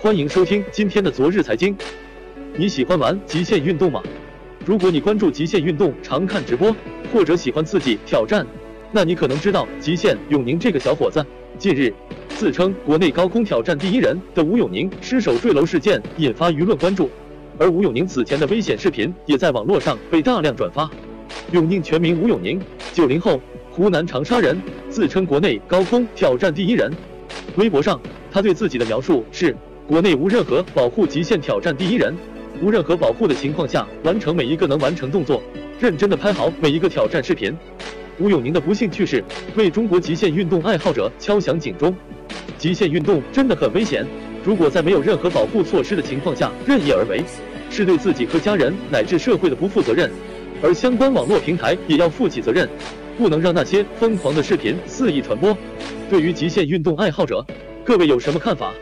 欢迎收听今天的昨日财经。你喜欢玩极限运动吗？如果你关注极限运动，常看直播，或者喜欢刺激挑战，那你可能知道极限永宁这个小伙子。近日，自称国内高空挑战第一人的吴永宁失手坠楼事件引发舆论关注，而吴永宁此前的危险视频也在网络上被大量转发。永宁全名吴永宁，九零后，湖南长沙人，自称国内高空挑战第一人。微博上，他对自己的描述是：国内无任何保护极限挑战第一人，无任何保护的情况下完成每一个能完成动作，认真的拍好每一个挑战视频。吴永宁的不幸去世，为中国极限运动爱好者敲响警钟。极限运动真的很危险，如果在没有任何保护措施的情况下任意而为，是对自己和家人乃至社会的不负责任。而相关网络平台也要负起责任，不能让那些疯狂的视频肆意传播。对于极限运动爱好者，各位有什么看法？